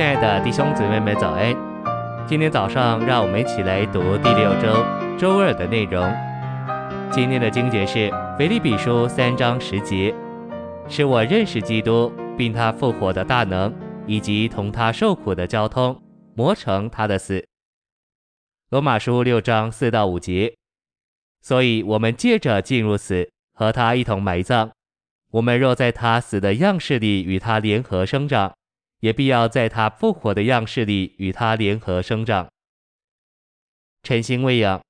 亲爱的弟兄姊妹们，早安！今天早上，让我们一起来读第六周周二的内容。今天的经节是《腓立比书》三章十节，是我认识基督，并他复活的大能，以及同他受苦的交通，磨成他的死。《罗马书》六章四到五节，所以我们借着进入死，和他一同埋葬。我们若在他死的样式里与他联合生长，也必要在他复活的样式里与他联合生长。晨星喂养，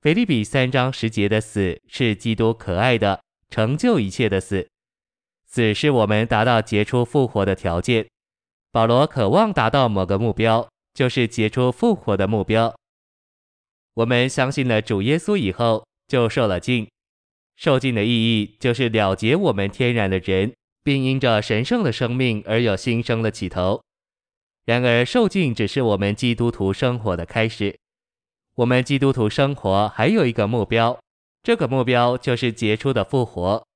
腓立比三章十节的死是基督可爱的成就一切的死，死是我们达到结出复活的条件。保罗渴望达到某个目标，就是结出复活的目标。我们相信了主耶稣以后，就受了浸。受浸的意义就是了结我们天然的人。并因着神圣的生命而有新生的起头。然而，受尽只是我们基督徒生活的开始。我们基督徒生活还有一个目标，这个目标就是杰出的复活。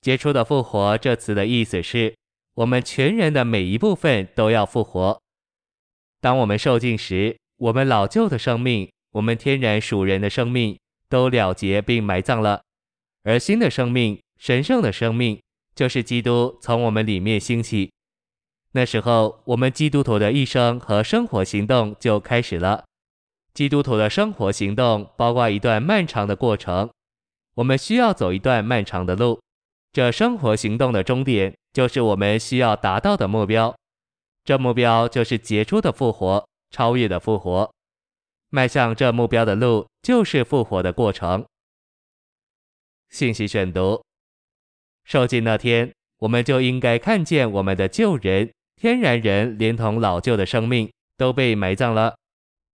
杰出的复活这词的意思是，我们全人的每一部分都要复活。当我们受尽时，我们老旧的生命，我们天然属人的生命都了结并埋葬了，而新的生命，神圣的生命。就是基督从我们里面兴起，那时候我们基督徒的一生和生活行动就开始了。基督徒的生活行动包括一段漫长的过程，我们需要走一段漫长的路。这生活行动的终点就是我们需要达到的目标，这目标就是杰出的复活，超越的复活。迈向这目标的路就是复活的过程。信息选读。受尽那天，我们就应该看见我们的旧人、天然人，连同老旧的生命都被埋葬了。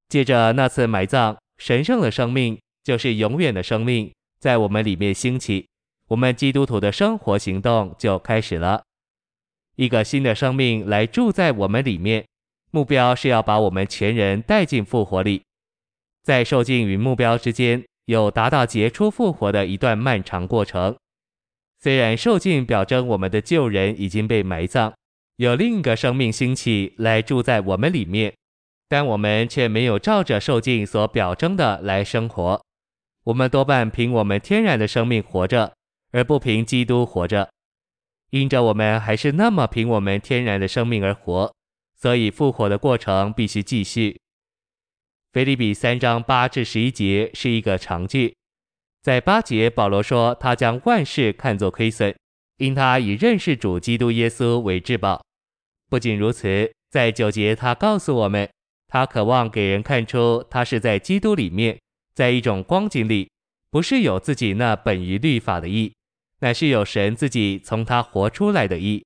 借着那次埋葬，神圣的生命就是永远的生命，在我们里面兴起，我们基督徒的生活行动就开始了。一个新的生命来住在我们里面，目标是要把我们全人带进复活里。在受尽与目标之间，有达到结出复活的一段漫长过程。虽然受尽表征我们的旧人已经被埋葬，有另一个生命兴起来住在我们里面，但我们却没有照着受尽所表征的来生活。我们多半凭我们天然的生命活着，而不凭基督活着。因着我们还是那么凭我们天然的生命而活，所以复活的过程必须继续。腓立比三章八至十一节是一个长句。在八节，保罗说他将万事看作亏损，因他以认识主基督耶稣为至宝。不仅如此，在九节他告诉我们，他渴望给人看出他是在基督里面，在一种光景里，不是有自己那本于律法的义，乃是有神自己从他活出来的义。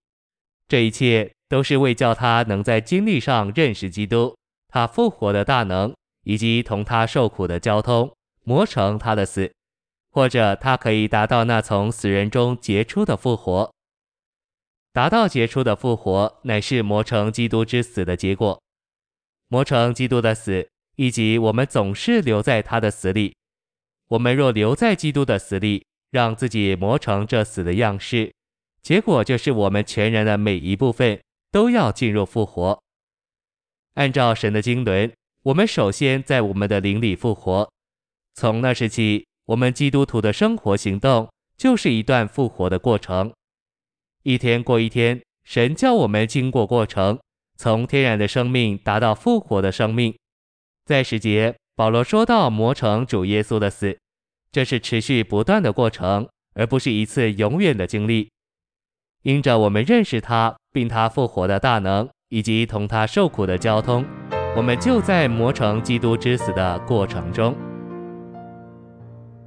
这一切都是为叫他能在经历上认识基督，他复活的大能，以及同他受苦的交通，磨成他的死。或者他可以达到那从死人中杰出的复活，达到杰出的复活，乃是磨成基督之死的结果。磨成基督的死，以及我们总是留在他的死里。我们若留在基督的死里，让自己磨成这死的样式，结果就是我们全人的每一部分都要进入复活。按照神的经纶，我们首先在我们的灵里复活，从那时起。我们基督徒的生活行动就是一段复活的过程，一天过一天，神叫我们经过过程，从天然的生命达到复活的生命。在十节，保罗说到磨成主耶稣的死，这是持续不断的过程，而不是一次永远的经历。因着我们认识他，并他复活的大能，以及同他受苦的交通，我们就在磨成基督之死的过程中。